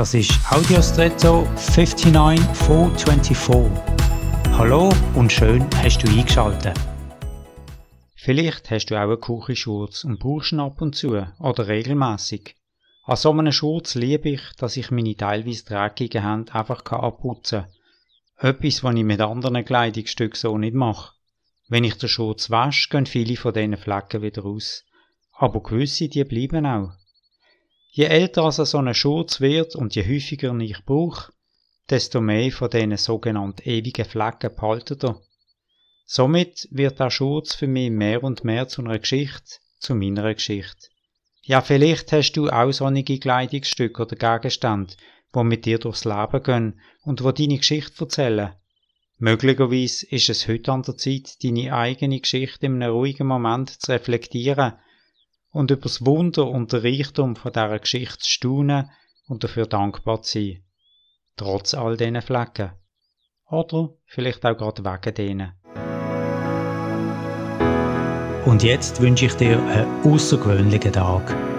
Das ist Audiostretto 59424. Hallo und schön hast du eingeschaltet. Vielleicht hast du auch einen Kuchenschurz und brauchst ihn ab und zu oder regelmäßig. An so einem Schurz liebe ich, dass ich meine teilweise dreckigen Hände einfach abputzen kann. Etwas, was ich mit anderen Kleidungsstücken so nicht mache. Wenn ich den Schurz wasche, gehen viele von diesen Flecken wieder raus. Aber gewisse, die bleiben auch. Je älter also so ein Schurz wird und je häufiger ich brauche, desto mehr von diesen sogenannten ewigen Flecken behaltet er. Somit wird der Schurz für mich mehr und mehr zu einer Geschichte, zu meiner Geschichte. Ja, vielleicht hast du auch sonnige Kleidungsstücke oder Gegenstände, die mit dir durchs Leben gehen und wo deine Geschichte erzählen. Möglicherweise ist es heute an der Zeit, deine eigene Geschichte in einem ruhigen Moment zu reflektieren und über das Wunder und den Reichtum von dieser Geschichte staunen und dafür dankbar zu sein. Trotz all diesen Flecken. Oder vielleicht auch gerade wegen denen. Und jetzt wünsche ich dir einen außergewöhnlichen Tag.